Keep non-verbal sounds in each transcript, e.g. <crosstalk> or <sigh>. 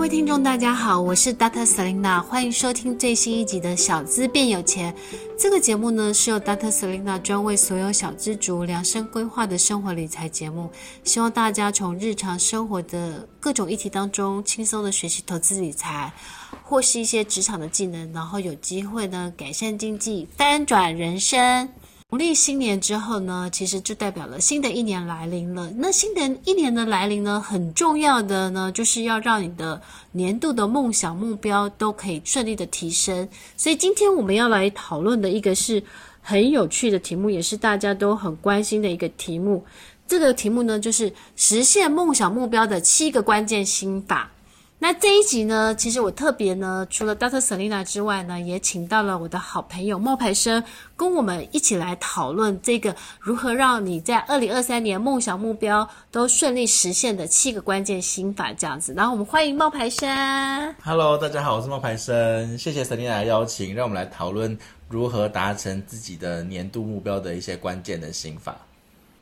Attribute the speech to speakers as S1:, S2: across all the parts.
S1: 各位听众，大家好，我是 Dater Selina，欢迎收听最新一集的《小资变有钱》。这个节目呢，是由 Dater Selina 专为所有小资族量身规划的生活理财节目，希望大家从日常生活的各种议题当中，轻松的学习投资理财，或是一些职场的技能，然后有机会呢改善经济，翻转人生。农历新年之后呢，其实就代表了新的一年来临了。那新的一年的来临呢，很重要的呢，就是要让你的年度的梦想目标都可以顺利的提升。所以今天我们要来讨论的一个是很有趣的题目，也是大家都很关心的一个题目。这个题目呢，就是实现梦想目标的七个关键心法。那这一集呢，其实我特别呢，除了 Dr. Selina 之外呢，也请到了我的好朋友冒牌生，跟我们一起来讨论这个如何让你在二零二三年梦想目标都顺利实现的七个关键心法，这样子。然后我们欢迎冒牌生。
S2: Hello，大家好，我是冒牌生，谢谢 Selina 的邀请，让我们来讨论如何达成自己的年度目标的一些关键的心法。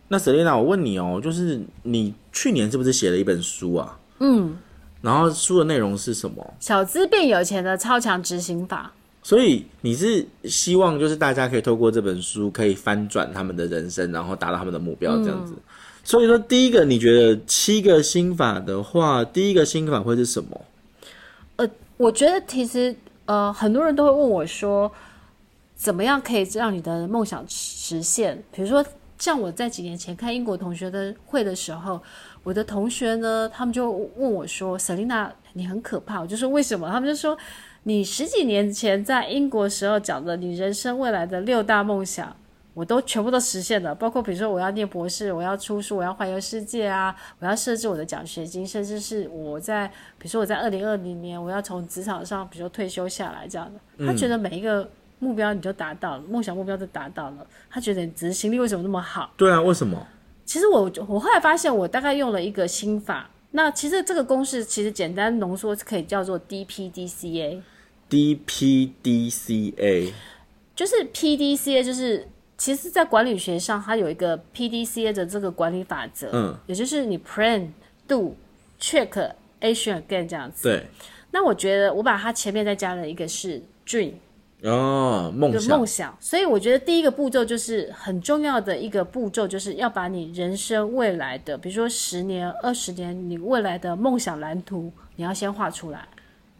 S2: 那 Selina，我问你哦，就是你去年是不是写了一本书啊？
S1: 嗯。
S2: 然后书的内容是什么？
S1: 小资变有钱的超强执行法。
S2: 所以你是希望就是大家可以透过这本书可以翻转他们的人生，然后达到他们的目标这样子。嗯、所以说，第一个你觉得七个心法的话，第一个心法会是什么？
S1: 呃，我觉得其实呃很多人都会问我说，怎么样可以让你的梦想实现？比如说像我在几年前看英国同学的会的时候。我的同学呢，他们就问我说：“Selina，你很可怕。”我就说：“为什么？”他们就说：“你十几年前在英国时候讲的你人生未来的六大梦想，我都全部都实现了。包括比如说我要念博士，我要出书，我要环游世界啊，我要设置我的奖学金，甚至是我在比如说我在二零二零年我要从职场上比如说退休下来这样的。他觉得每一个目标你就达到了，梦想目标就达到了，他觉得你执行力为什么那么好？
S2: 对啊，为什么？”
S1: 其实我我后来发现，我大概用了一个心法。那其实这个公式其实简单浓缩可以叫做 DPDCA。
S2: DPDCA
S1: 就是 PDCA，就是其实，在管理学上，它有一个 PDCA 的这个管理法则。嗯，也就是你 Plan、Do、Check、Action Again 这样子。
S2: 对。
S1: 那我觉得我把它前面再加了一个是 Dream。
S2: 哦，梦想，梦
S1: 想，所以我觉得第一个步骤就是很重要的一个步骤，就是要把你人生未来的，比如说十年、二十年，你未来的梦想蓝图，你要先画出来。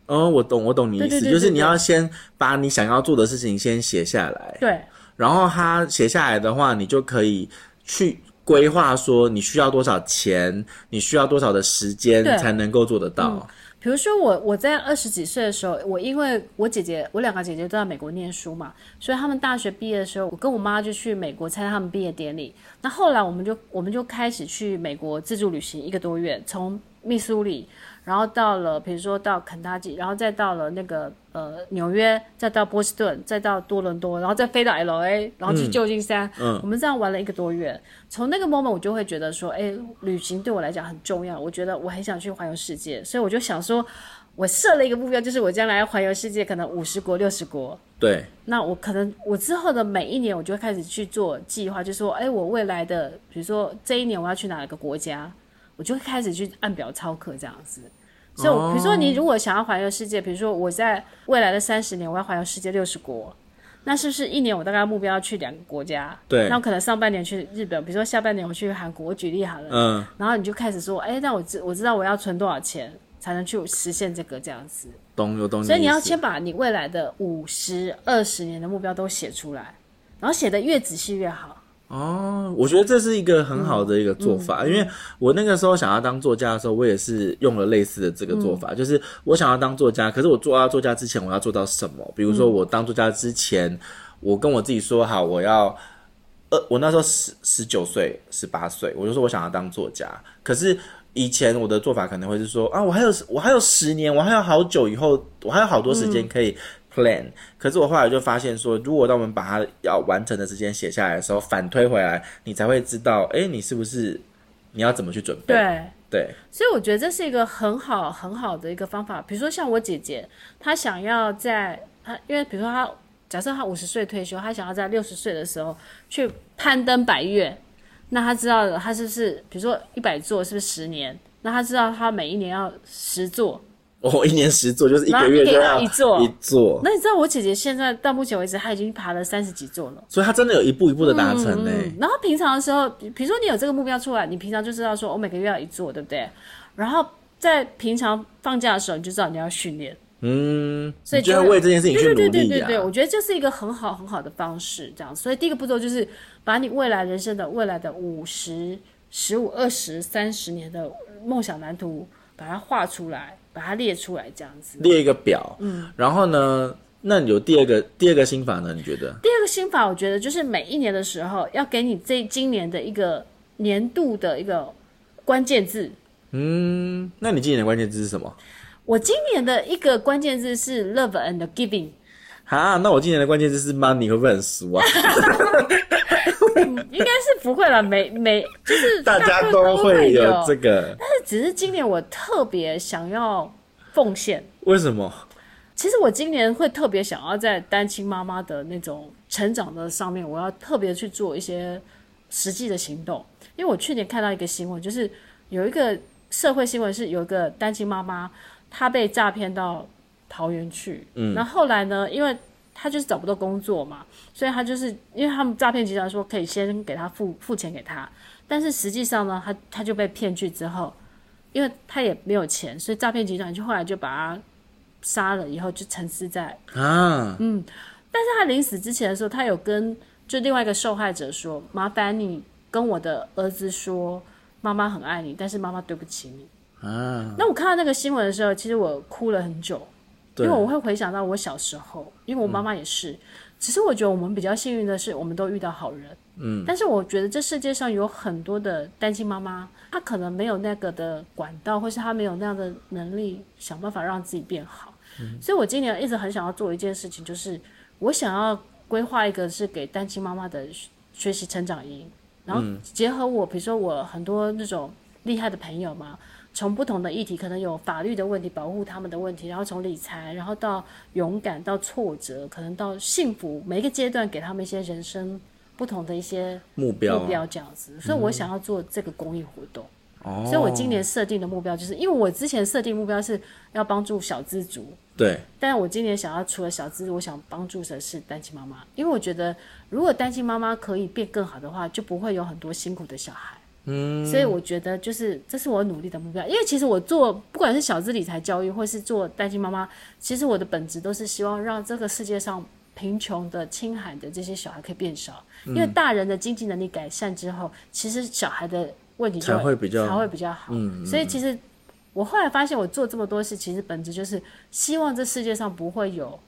S2: 哦，我懂，我懂你意思，对对对对对，就是你要先把你想要做的事情先写下来。
S1: 对，
S2: 然后他写下来的话，你就可以去规划说你需要多少钱，你需要多少的时间才能够做得到。
S1: 比如说我我在二十几岁的时候，我因为我姐姐我两个姐姐都在美国念书嘛，所以他们大学毕业的时候，我跟我妈就去美国参加他们毕业典礼。那后来我们就我们就开始去美国自助旅行一个多月，从密苏里。然后到了，比如说到肯塔基，然后再到了那个呃纽约，再到波士顿，再到多伦多，然后再飞到 LA，然后去旧金山。嗯，嗯，我们这样玩了一个多月。从那个 moment 我就会觉得说，哎，旅行对我来讲很重要。我觉得我很想去环游世界，所以我就想说，我设了一个目标，就是我将来要环游世界，可能五十国、六十国。
S2: 对。
S1: 那我可能我之后的每一年，我就会开始去做计划，就是说，哎，我未来的，比如说这一年我要去哪个国家，我就会开始去按表操课这样子。所以，比如说你如果想要环游世界，比如说我在未来的三十年我要环游世界六十国，那是不是一年我大概目标要去两个国家？
S2: 对。
S1: 那我可能上半年去日本，比如说下半年我去韩国，我举例好了。嗯。然后你就开始说，哎，那我知我知道我要存多少钱才能去实现这个这样子。
S2: 懂有懂。
S1: 所以你要先把你未来的五十、二十年的目标都写出来，然后写的越仔细越好。
S2: 哦，我觉得这是一个很好的一个做法，嗯嗯、因为我那个时候想要当作家的时候，我也是用了类似的这个做法，嗯、就是我想要当作家，可是我做到作家之前，我要做到什么？比如说我当作家之前，嗯、我跟我自己说好，我要，呃，我那时候十十九岁、十八岁，我就说我想要当作家。可是以前我的做法可能会是说啊，我还有我还有十年，我还有好久以后，我还有好多时间可以。嗯 plan，可是我后来就发现说，如果当我们把它要完成的时间写下来的时候，反推回来，你才会知道，哎，你是不是你要怎么去准备？
S1: 对
S2: 对，
S1: 所以我觉得这是一个很好很好的一个方法。比如说像我姐姐，她想要在她，因为比如说她假设她五十岁退休，她想要在六十岁的时候去攀登百岳，那她知道了，她是不是比如说一百座，是不是十年？那她知道她每一年要十座。
S2: 哦，一年十座就是一个月就要
S1: 一座
S2: 一座。
S1: 那你知道我姐姐现在到目前为止，她已经爬了三十几座了。
S2: 所以她真的有一步一步的达成呢、嗯。
S1: 然后平常的时候，比如说你有这个目标出来，你平常就知道说，我每个月要一座，对不对？然后在平常放假的时候，你就知道你要训练。
S2: 嗯，
S1: 所以
S2: 就要为这件事情去努力、啊、
S1: 对对对对对，我觉得这是一个很好很好的方式，这样。所以第一个步骤就是把你未来人生的未来的五十、十五、二十、三十年的梦想蓝图，把它画出来。把它列出来，这样子
S2: 列一个表，嗯，然后呢，那你有第二个第二个心法呢？你觉得？
S1: 第二个心法，我觉得就是每一年的时候，要给你这今年的一个年度的一个关键字。
S2: 嗯，那你今年的关键字是什么？
S1: 我今年的一个关键字是 love and giving。
S2: 啊，那我今年的关键字是 money，会不会很俗啊？<laughs>
S1: 应该是不会了，每每就是
S2: 大家都会有
S1: 这个，只是今年我特别想要奉献。
S2: 为什么？
S1: 其实我今年会特别想要在单亲妈妈的那种成长的上面，我要特别去做一些实际的行动。因为我去年看到一个新闻，就是有一个社会新闻，是有一个单亲妈妈，她被诈骗到桃园去，嗯，然后后来呢，因为她就是找不到工作嘛，所以她就是因为他们诈骗集团说可以先给她付付钱给她，但是实际上呢，她她就被骗去之后，因为他也没有钱，所以诈骗集团就后来就把他杀了，以后就沉尸在啊，嗯，但是他临死之前的时候，他有跟就另外一个受害者说，麻烦你跟我的儿子说，妈妈很爱你，但是妈妈对不起你啊。那我看到那个新闻的时候，其实我哭了很久。因为我会回想到我小时候，因为我妈妈也是。嗯、只是我觉得我们比较幸运的是，我们都遇到好人。嗯。但是我觉得这世界上有很多的单亲妈妈，她可能没有那个的管道，或是她没有那样的能力，想办法让自己变好。嗯。所以我今年一直很想要做一件事情，就是我想要规划一个是给单亲妈妈的学习成长营，然后结合我，比如说我很多那种厉害的朋友嘛。从不同的议题，可能有法律的问题，保护他们的问题，然后从理财，然后到勇敢，到挫折，可能到幸福，每一个阶段给他们一些人生不同的一些目标，目标这样子。所以我想要做这个公益活动。哦、嗯，所以我今年设定的目标就是，因为我之前设定目标是要帮助小资族，
S2: 对，
S1: 但是我今年想要除了小资，我想帮助的是单亲妈妈，因为我觉得如果单亲妈妈可以变更好的话，就不会有很多辛苦的小孩。嗯，所以我觉得就是这是我努力的目标，因为其实我做不管是小资理财教育，或是做单亲妈妈，其实我的本质都是希望让这个世界上贫穷的、清寒的这些小孩可以变少，因为大人的经济能力改善之后，其实小孩的问题就
S2: 才会比较
S1: 才会比较好。嗯，所以其实我后来发现，我做这么多事，其实本质就是希望这世界上不会有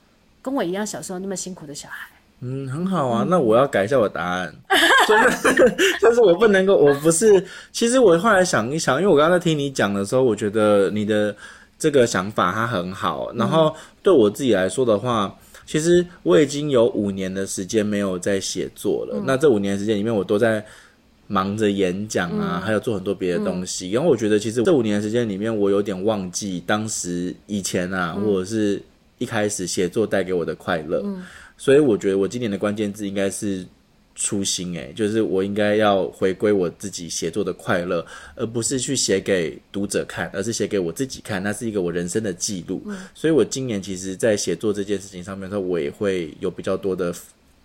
S1: 跟我一样小时候那么辛苦的小孩。
S2: 嗯，很好啊。那我要改一下我的答案，<laughs> 就是，但是我不能够，我不是。其实我后来想一想，因为我刚刚在听你讲的时候，我觉得你的这个想法它很好。然后对我自己来说的话，其实我已经有五年的时间没有在写作了。那这五年时间里面，我都在忙着演讲啊，还有做很多别的东西。然后我觉得，其实这五年时间里面，我有点忘记当时以前啊，或者是一开始写作带给我的快乐。所以我觉得我今年的关键字应该是初心，诶，就是我应该要回归我自己写作的快乐，而不是去写给读者看，而是写给我自己看，那是一个我人生的记录。嗯。所以我今年其实，在写作这件事情上面，说我也会有比较多的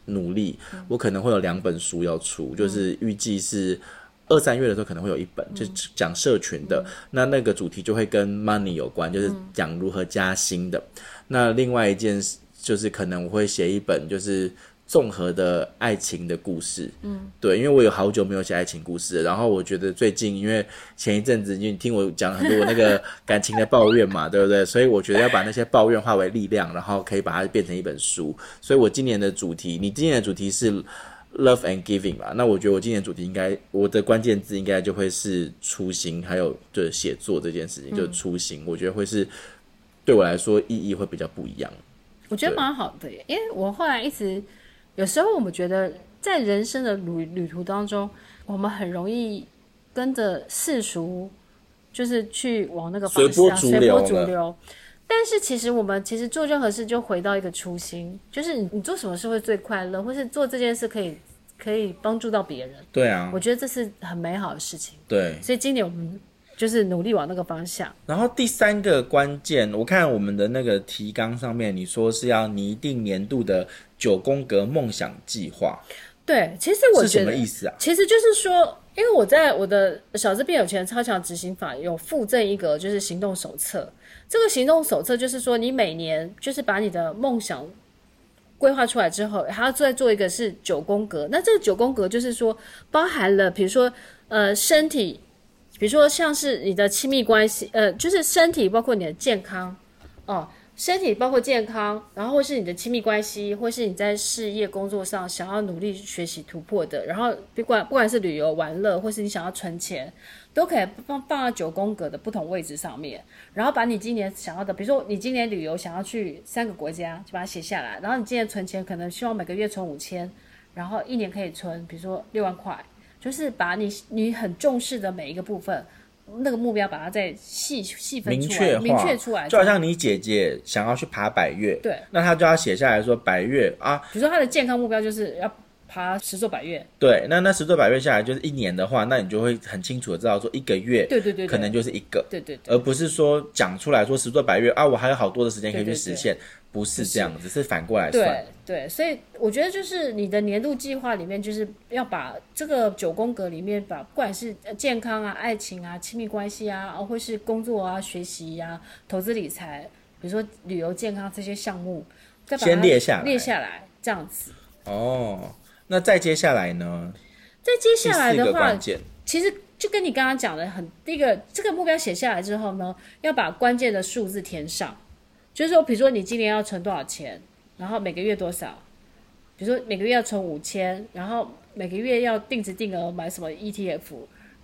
S2: 努力。我可能会有两本书要出，就是预计是二三月的时候可能会有一本，就是讲社群的，那那个主题就会跟 money 有关，就是讲如何加薪的。那另外一件事。就是可能我会写一本，就是综合的爱情的故事，嗯，对，因为我有好久没有写爱情故事了，然后我觉得最近因为前一阵子因为听我讲很多我那个 <laughs> 感情的抱怨嘛，对不对？所以我觉得要把那些抱怨化为力量，然后可以把它变成一本书。所以我今年的主题，你今年的主题是 love and giving 吧？那我觉得我今年的主题应该我的关键字应该就会是初心，还有就是写作这件事情，就是初心，我觉得会是对我来说意义会比较不一样。
S1: 我觉得蛮好的耶，因为我后来一直。有时候我们觉得，在人生的旅旅途当中，我们很容易跟着世俗，就是去往那个方向随波逐流，逐流。但是其实我们其实做任何事，就回到一个初心，就是你你做什么事会最快乐，或是做这件事可以可以帮助到别人。
S2: 对啊，
S1: 我觉得这是很美好的事情。
S2: 对，
S1: 所以今年我们就是努力往那个方向。
S2: 然后第三个关键，我看我们的那个提纲上面，你说是要拟定年度的。九宫格梦想计划，
S1: 对，其实我觉得
S2: 是什么意思啊？
S1: 其实就是说，因为我在我的小资变有钱超强执行法有附赠一个就是行动手册。这个行动手册就是说，你每年就是把你的梦想规划出来之后，还要再做一个是九宫格。那这个九宫格就是说，包含了比如说呃身体，比如说像是你的亲密关系，呃，就是身体包括你的健康哦。身体包括健康，然后或是你的亲密关系，或是你在事业工作上想要努力学习突破的，然后不管不管是旅游玩乐，或是你想要存钱，都可以放放到九宫格的不同位置上面。然后把你今年想要的，比如说你今年旅游想要去三个国家，就把它写下来。然后你今年存钱，可能希望每个月存五千，然后一年可以存，比如说六万块，就是把你你很重视的每一个部分。那个目标把它再细细分出来，明确出来，
S2: 就好像你姐姐想要去爬百越，
S1: 对，
S2: 那她就要写下来说百越啊，
S1: 比如说她的健康目标就是要爬十座百越，
S2: 对，那那十座百越下来就是一年的话，那你就会很清楚的知道说一个月，
S1: 对对对，
S2: 可能就是一个，
S1: 对对对，
S2: 而不是说讲出来说十座百越啊，我还有好多的时间可以去实现。不是这样子，是反过来算。
S1: 对对，所以我觉得就是你的年度计划里面，就是要把这个九宫格里面，把不管是健康啊、爱情啊、亲密关系啊，或是工作啊、学习呀、啊、投资理财，比如说旅游、健康这些项目，再把它
S2: 先列下来，
S1: 列下来这样子。
S2: 哦，那再接下来呢？
S1: 再接下来的话，其实就跟你刚刚讲的很，第一个这个目标写下来之后呢，要把关键的数字填上。就是说，比如说你今年要存多少钱，然后每个月多少，比如说每个月要存五千，然后每个月要定时定额买什么 ETF，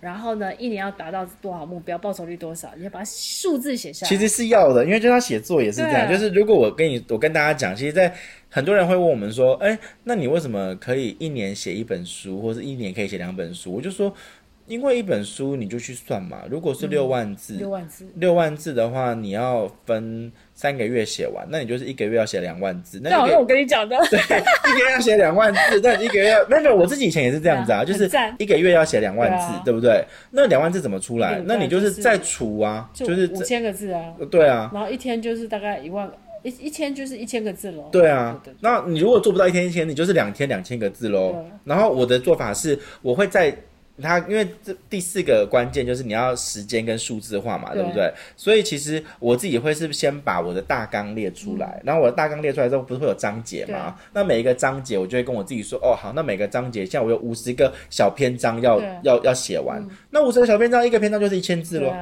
S1: 然后呢，一年要达到多少目标，报酬率多少，你要把数字写下来。
S2: 其实是要的，因为就他写作也是这样。就是如果我跟你，我跟大家讲，其实，在很多人会问我们说，哎，那你为什么可以一年写一本书，或者一年可以写两本书？我就说。因为一本书你就去算嘛，如果是六万字，六万字，六万字的话，你要分三个月写完，那你就是一个月要写两万字。那好
S1: 像我跟你讲的，<laughs>
S2: 对，一个月要写两万字，那一个月要 <laughs> 没有没有，我自己以前也是这样子啊，就是一个月要写两万字，对不对？那两万字怎么出来？那你就是再除啊，就是
S1: 五千个字啊，
S2: 对啊，
S1: 然后一天就是大概一万一一千就是一千个字喽。
S2: 对啊，那你如果做不到一天一千，你就是两天两千个字喽。然后我的做法是，我会在。它因为这第四个关键就是你要时间跟数字化嘛，对，不对？所以其实我自己会是先把我的大纲列出来，嗯、然后我的大纲列出来之后，不是会有章节吗？那每一个章节我就会跟我自己说，哦，好，那每个章节像我有五十个小篇章要要要写完，嗯、那五十个小篇章一个篇章就是一千字喽，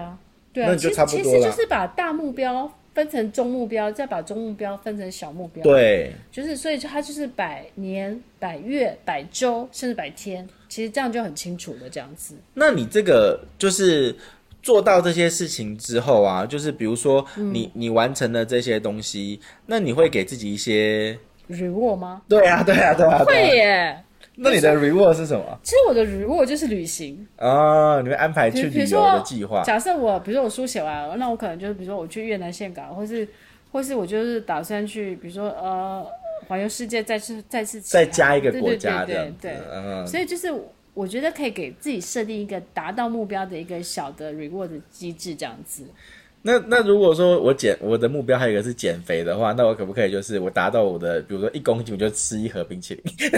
S2: 对啊，那你就差不多了。其实
S1: 就是把大目标分成中目标，再把中目标分成小目标，
S2: 对，
S1: 就是所以它就是百年、百月、百周，甚至百天。其实这样就很清楚了这样子。
S2: 那你这个就是做到这些事情之后啊，就是比如说你、嗯、你完成了这些东西，那你会给自己一些
S1: reward 吗？
S2: 对啊，对啊，对啊，
S1: 会耶。
S2: 那你的 reward 是什么？
S1: 其实我的 reward 就是旅行
S2: 啊，你会安排去旅游的计划。
S1: 假设我比如说我书写完了，那我可能就是比如说我去越南岘港，或是或是我就是打算去，比如说呃。环游世界，再次再次
S2: 再加一个国家的，
S1: 对，对，对，对，对，嗯，所以就是我觉得可以给自己设定一个达到目标的一个小的 reward 机制，这样子。
S2: 那那如果说我减我的目标还有一个是减肥的话，那我可不可以就是我达到我的，比如说一公斤，我就吃一盒冰淇淋？<laughs>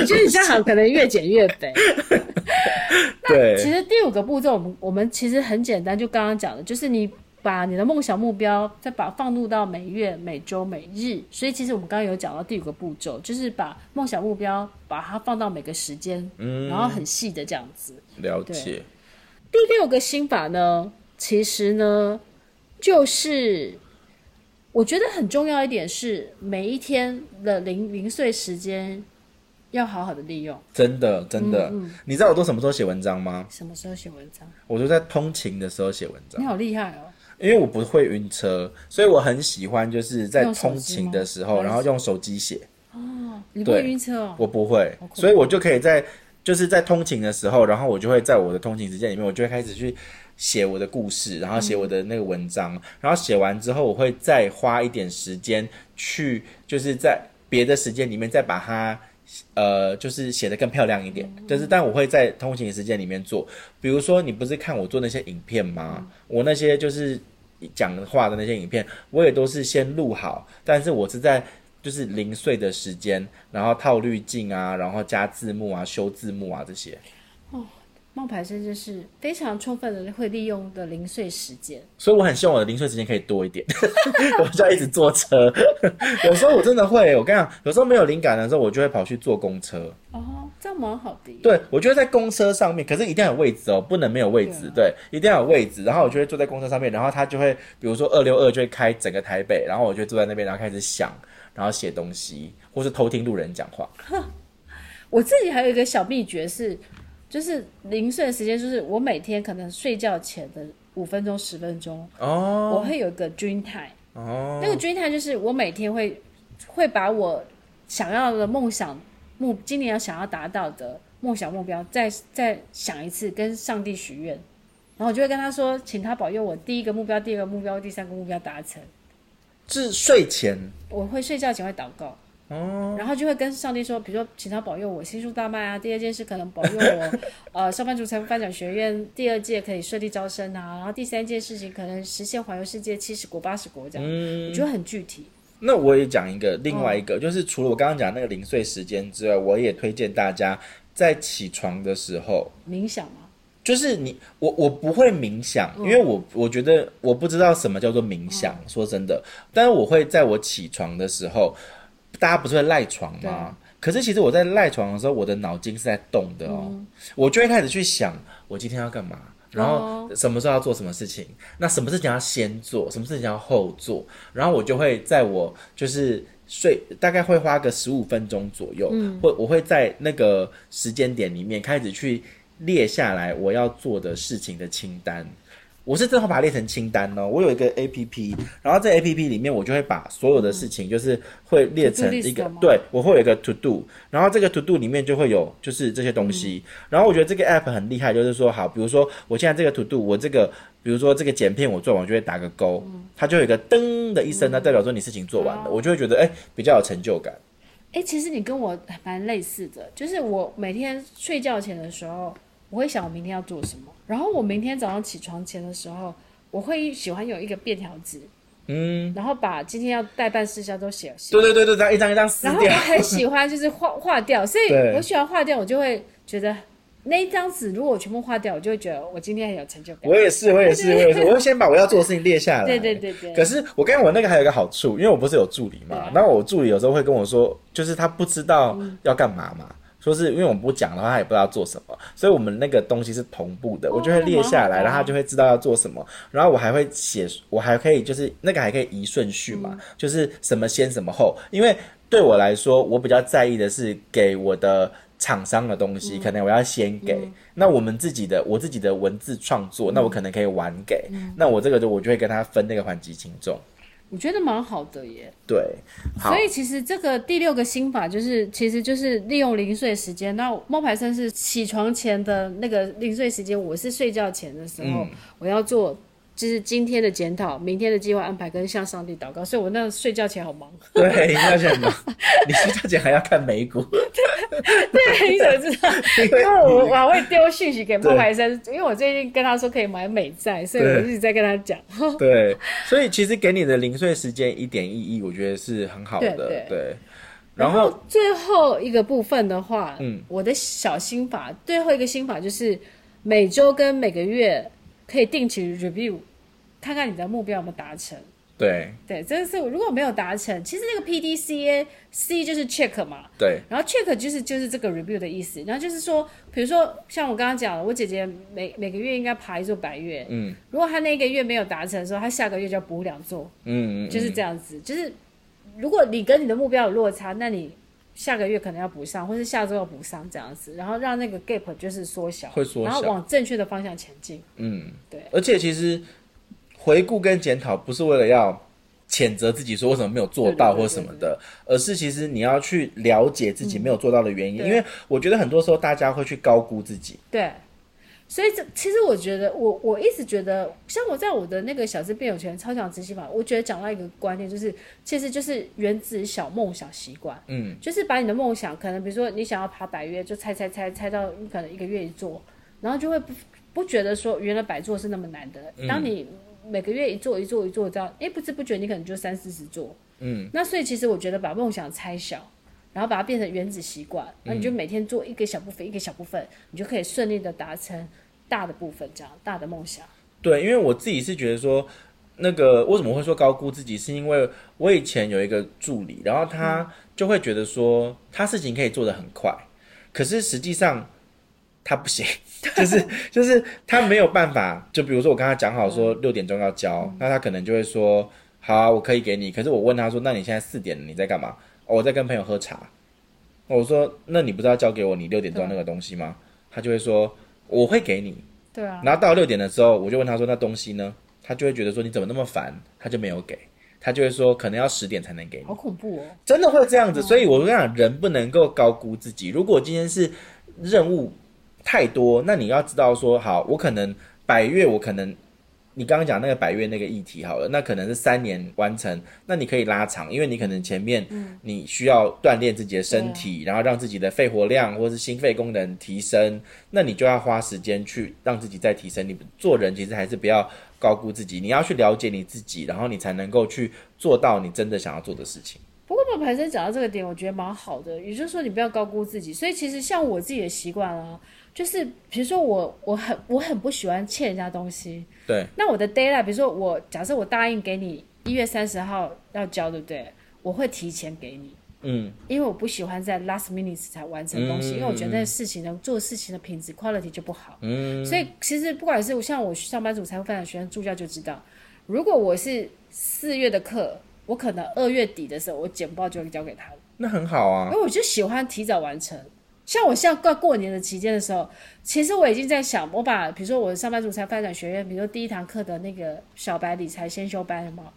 S1: 我觉得你这样可能越减越肥。<laughs>
S2: 对，
S1: 其实第五个步骤，我们我们其实很简单，就刚刚讲的，就是你把你的梦想目标再把放入到每月、每周、每日。所以其实我们刚刚有讲到第五个步骤，就是把梦想目标把它放到每个时间，嗯，然后很细的这样子。
S2: 了解。
S1: 第六个心法呢，其实呢，就是我觉得很重要一点是每一天的零零碎时间。要好好的利用，
S2: 真的真的。嗯嗯、你知道我都什么时候写文章吗？
S1: 什么时候写文章？
S2: 我都在通勤的时候写文章。
S1: 你好厉害哦！
S2: 因为我不会晕车，所以我很喜欢就是在通勤的时候，然后用手机写。
S1: 哦，你不会晕车哦？
S2: 我不会，所以我就可以在就是在通勤的时候，然后我就会在我的通勤时间里面，我就会开始去写我的故事，然后写我的那个文章，嗯、然后写完之后，我会再花一点时间去，就是在别的时间里面再把它。呃，就是写得更漂亮一点，就是但我会在通勤时间里面做。比如说，你不是看我做那些影片吗？我那些就是讲话的那些影片，我也都是先录好，但是我是在就是零碎的时间，然后套滤镜啊，然后加字幕啊，修字幕啊这些。
S1: 冒牌生就是非常充分的会利用的零碎时间，
S2: 所以我很希望我的零碎时间可以多一点，<laughs> 我就要一直坐车。<laughs> 有时候我真的会，我跟你讲，有时候没有灵感的时候，我就会跑去坐公车。
S1: 哦，这样蛮好的。
S2: 对，我觉得在公车上面，可是一定要有位置哦，不能没有位置。对，啊、对，一定要有位置。然后我就会坐在公车上面，然后他就会，比如说二六二就会开整个台北，然后我就坐在那边，然后开始想，然后写东西，或是偷听路人讲话。<laughs>
S1: 我自己还有一个小秘诀是。就是零碎的时间，就是我每天可能睡觉前的五分钟、十分钟，哦，我会有一个 dream time，哦，那个 dream time 就是我每天会会把我想要的梦想目，今年要想要达到的梦想目标，再再想一次，跟上帝许愿，然后我就会跟他说，请他保佑我第一个目标、第二个目标、第三个目标达成。
S2: 是睡前，
S1: 我会睡觉前会祷告。哦，然后就会跟上帝说，比如说请他保佑我新书大卖啊。第二件事可能保佑我，<laughs> 呃，上班族财富发展学院第二届可以顺利招生啊。然后第三件事情可能实现环游世界七十国八十国这样，嗯，我觉得很具体。
S2: 那我也讲一个，另外一个、哦、就是除了我刚刚讲那个零碎时间之外，我也推荐大家在起床的时候
S1: 冥想吗？
S2: 就是你我我不会冥想，因为我我觉得我不知道什么叫做冥想，嗯、说真的，但是我会在我起床的时候。大家不是会赖床吗？可是其实我在赖床的时候，我的脑筋是在动的哦。嗯、我就会开始去想，我今天要干嘛，然后什么时候要做什么事情，哦、那什么事情要先做，什么事情要后做，然后我就会在我就是睡，大概会花个十五分钟左右，嗯，会我会在那个时间点里面开始去列下来我要做的事情的清单。我是正好把它列成清单哦，我有一个 A P P，然后在 A P P 里面我就会把所有的事情，就是会列成一个，对，我会有一个 To Do，然后这个 To Do 里面就会有就是这些东西，然后我觉得这个 App 很厉害，就是说好，比如说我现在这个 To Do，我这个比如说这个剪片我做完，我就会打个勾，它就有一个噔的一声，那代表说你事情做完了，我就会觉得哎比较有成就感。
S1: 哎，其实你跟我蛮类似的，就是我每天睡觉前的时候。我会想我明天要做什么，然后我明天早上起床前的时候，我会喜欢有一个便条纸，嗯，然后把今天要待办事项都写。
S2: 对对对对，这样一张一张撕掉。然后我
S1: 很喜欢就是画画掉，所以 <laughs> 我喜欢画掉，我就会觉得那一张纸如果我全部画掉，我就会觉得我今天很有成就感。
S2: 我也是，<laughs> 我也是，我也是，我会先把我要做的事情列下来。
S1: 对对对对。
S2: 可是我跟我那个还有一个好处，因为我不是有助理嘛，然后我助理有时候会跟我说，就是他不知道要干嘛嘛。说是因为我们不讲的话，他也不知道做什么，所以我们那个东西是同步的，我就会列下来，然后他就会知道要做什么。然后我还会写，我还可以就是那个还可以移顺序嘛，就是什么先什么后。因为对我来说，我比较在意的是给我的厂商的东西，可能我要先给。那我们自己的我自己的文字创作，那我可能可以晚给。那我这个就我就会跟他分那个缓急轻重。
S1: 我觉得蛮好的耶。
S2: 对，
S1: 所以其实这个第六个心法就是，其实就是利用零碎时间。那冒牌生是起床前的那个零碎时间，我是睡觉前的时候，嗯、我要做。就是今天的检讨，明天的计划安排，跟向上帝祷告，所以我那睡觉前好忙。<laughs>
S2: 对，睡觉前忙，<laughs> 你睡觉前还要看美股。
S1: 对，你怎么知道？<laughs> 因为我我还会丢讯息给孟怀生，因为我最近跟他说可以买美债，所以我一直在跟他讲。
S2: 对，所以其实给你的零碎时间一点意义，我觉得是很好的。对，对。
S1: 然后最后一个部分的话，嗯，我的小心法，最后一个心法就是每周跟每个月可以定期 review。看看你的目标有没有达成。
S2: 对。
S1: 对，这个是如果没有达成，其实那个 P D C A C 就是 check 嘛，
S2: 对，
S1: 然后 check 就是就是这个 review 的意思，然后就是说，比如说像我刚刚讲的，我姐姐每每个月应该爬一座百月，
S2: 嗯，
S1: 如果她那个月没有达成的时候，她下个月就要补两座，
S2: 嗯，嗯，
S1: 就是这样子，就是如果你跟你的目标有落差，那你下个月可能要补上，或是下周要补上这样子，然后让那个 gap 就是缩小，
S2: 会缩小，
S1: 然后往正确的方向前进，
S2: 嗯，
S1: 对，
S2: 而且其实。回顾跟检讨不是为了要谴责自己说为什么没有做到或什么的，而是其实你要去了解自己没有做到的原因。嗯、因为我觉得很多时候大家会去高估自己。
S1: 对，所以这其实我觉得，我我一直觉得，像我在我的那个小资变有钱超强执行法，我觉得讲到一个观念，就是其实就是原子小梦想习惯。嗯，就是把你的梦想，可能比如说你想要爬百岳，就猜猜猜猜到你可能一个月一座，然后就会不不觉得说原来百座是那么难的。当你、嗯每个月一做一做一做这样，哎，不知不觉你可能就三四十座，嗯，那所以其实我觉得把梦想拆小，然后把它变成原子习惯，那、嗯、你就每天做一个小部分，一个小部分，你就可以顺利的达成大的部分，这样大的梦想。
S2: 对，因为我自己是觉得说，那个为什么会说高估自己，是因为我以前有一个助理，然后他就会觉得说，他事情可以做得很快，可是实际上。他不行，<laughs> 就是就是他没有办法。就比如说我跟他讲好说六点钟要交，嗯、那他可能就会说好啊，我可以给你。可是我问他说，那你现在四点你在干嘛？哦，我在跟朋友喝茶。我说那你不是要交给我你六点钟那个东西吗？他就会说我会给你。对啊。然后到六点的时候，我就问他说那东西呢？他就会觉得说你怎么那么烦？他就没有给。他就会说可能要十点才能给你。
S1: 好恐怖哦！
S2: 真的会这样子。所以我跟你讲，人不能够高估自己。如果今天是任务。太多，那你要知道说，好，我可能百月，我可能你刚刚讲那个百月那个议题好了，那可能是三年完成，那你可以拉长，因为你可能前面你需要锻炼自己的身体，嗯、然后让自己的肺活量或是心肺功能提升，那你就要花时间去让自己再提升。你做人其实还是不要高估自己，你要去了解你自己，然后你才能够去做到你真的想要做的事情。
S1: 不过，把盘生讲到这个点，我觉得蛮好的，也就是说你不要高估自己。所以其实像我自己的习惯啊。就是比如说我我很我很不喜欢欠人家东西，
S2: 对。
S1: 那我的 deadline，比如说我假设我答应给你一月三十号要交，对不对？我会提前给你，嗯，因为我不喜欢在 last minute 才完成东西，嗯、因为我觉得那事情呢做事情的品质 quality 就不好，嗯。所以其实不管是像我上班族财务发展学院助教就知道，如果我是四月的课，我可能二月底的时候我简报就会交给他，
S2: 那很好啊，
S1: 因为我就喜欢提早完成。像我像在过过年的期间的时候，其实我已经在想，我把比如说我的上班族才发展学院，比如说第一堂课的那个小白理财先修班嘛，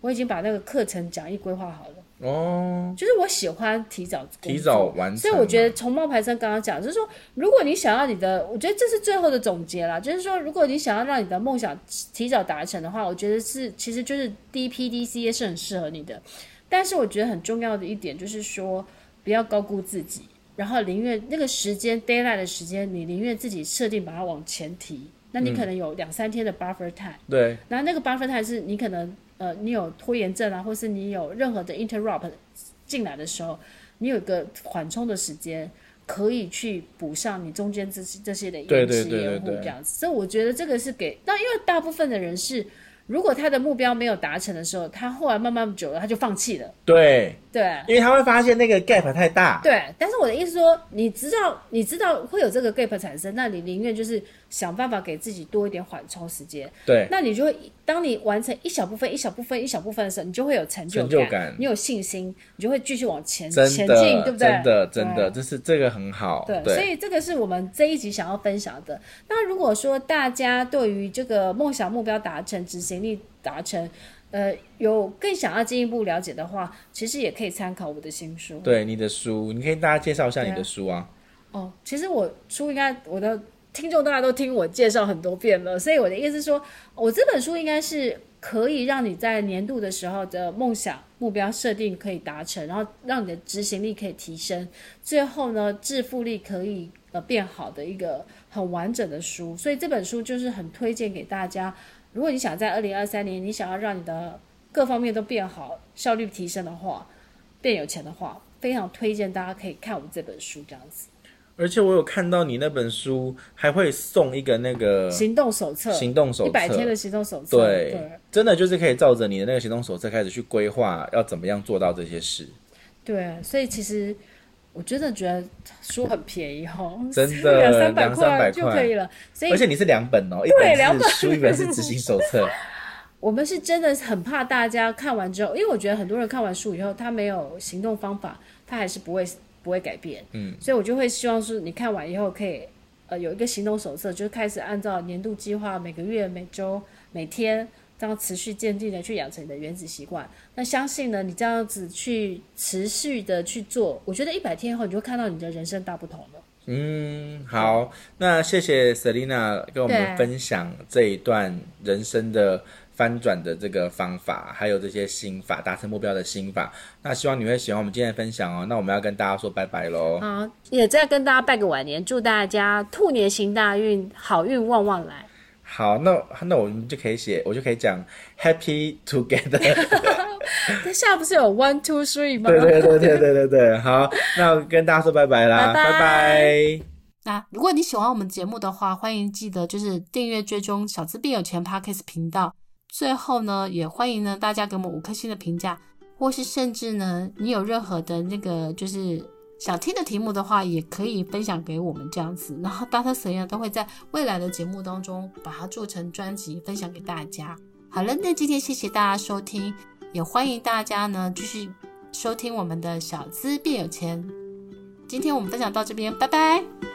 S1: 我已经把那个课程讲义规划好了。哦，就是我喜欢提早
S2: 提早完成，
S1: 所以我觉得从冒牌生刚刚讲，就是说，如果你想要你的，我觉得这是最后的总结啦，就是说，如果你想要让你的梦想提早达成的话，我觉得是其实就是 DPDCA 是很适合你的，但是我觉得很重要的一点就是说，不要高估自己。然后宁愿那个时间 deadline 的时间，你宁愿自己设定把它往前提，那你可能有两三天的 buffer time。嗯、对。然后那个 buffer time 是你可能呃，你有拖延症啊，或是你有任何的 interrupt 进来的时候，你有一个缓冲的时间，可以去补上你中间这些这些的延迟延误这样子。所以我觉得这个是给，那因为大部分的人是。如果他的目标没有达成的时候，他后来慢慢久了，他就放弃了。
S2: 对
S1: 对，
S2: 因为他会发现那个 gap 太大。
S1: 对，但是我的意思说，你知道，你知道会有这个 gap 产生，那你宁愿就是想办法给自己多一点缓冲时间。
S2: 对，
S1: 那你就会，当你完成一小部分、一小部分、一小部分的时候，你就会有成就感，就感你有信心，你就会继续往前前进，对不对？
S2: 真的，真的，这是这个很好。
S1: 对，对，所以这个是我们这一集想要分享的。那如果说大家对于这个梦想目标达成执行，力达成，呃，有更想要进一步了解的话，其实也可以参考我的新书。
S2: 对，你的书，你可以大家介绍一下你的书啊。
S1: 啊哦，其实我书应该我的听众大家都听我介绍很多遍了，所以我的意思是说，我这本书应该是可以让你在年度的时候的梦想目标设定可以达成，然后让你的执行力可以提升，最后呢，致富力可以呃变好的一个很完整的书。所以这本书就是很推荐给大家。如果你想在二零二三年，你想要让你的各方面都变好，效率提升的话，变有钱的话，非常推荐大家可以看我们这本书这样子。
S2: 而且我有看到你那本书还会送一个那个
S1: 行动手册，
S2: 行动手册，
S1: 一百天的行动手册。
S2: 对，
S1: 对，
S2: 真的就是可以照着你的那个行动手册开始去规划，要怎么样做到这些事。
S1: 对，所以其实我真的觉得书很便宜哦，
S2: 真的 <laughs> 两
S1: 三百
S2: 块
S1: 就可以了。所以
S2: 而且你是两本哦，
S1: 对，
S2: 一本是书，一本是执行手册。<laughs>
S1: 我们是真的很怕大家看完之后，因为我觉得很多人看完书以后，他没有行动方法，他还是不会不会改变。嗯，所以我就会希望是，你看完以后可以呃有一个行动手册，就开始按照年度计划，每个月、每周、每天这样持续渐进的去养成你的原子习惯。那相信呢，你这样子去持续的去做，我觉得一百天后，你就会看到你的人生大不同了。
S2: 嗯，好，那谢谢 Selina 跟我们分享这一段人生的。翻转的这个方法，还有这些心法，达成目标的心法。那希望你会喜欢我们今天的分享哦。那我们要跟大家说拜拜喽。
S1: 好，也再跟大家拜个晚年，祝大家兔年行大运，好运旺旺来。
S2: 好，那那我们就可以写，我就可以讲 Happy Together。<laughs>
S1: 那现在不是有 One Two Three 吗？
S2: 对对对对对对对。好，那我跟大家说拜拜啦，拜拜。拜拜。
S1: 那如果你喜欢我们节目的话，欢迎记得就是订阅追踪小资变有钱 Podcast 频道。最后呢，也欢迎呢大家给我们五颗星的评价，或是甚至呢，你有任何的那个就是想听的题目的话，也可以分享给我们这样子。然后 Dr. Selena 都会在未来的节目当中把它做成专辑分享给大家。好了，那今天谢谢大家收听，也欢迎大家呢继续收听我们的小资变有钱。今天我们分享到这边，拜拜。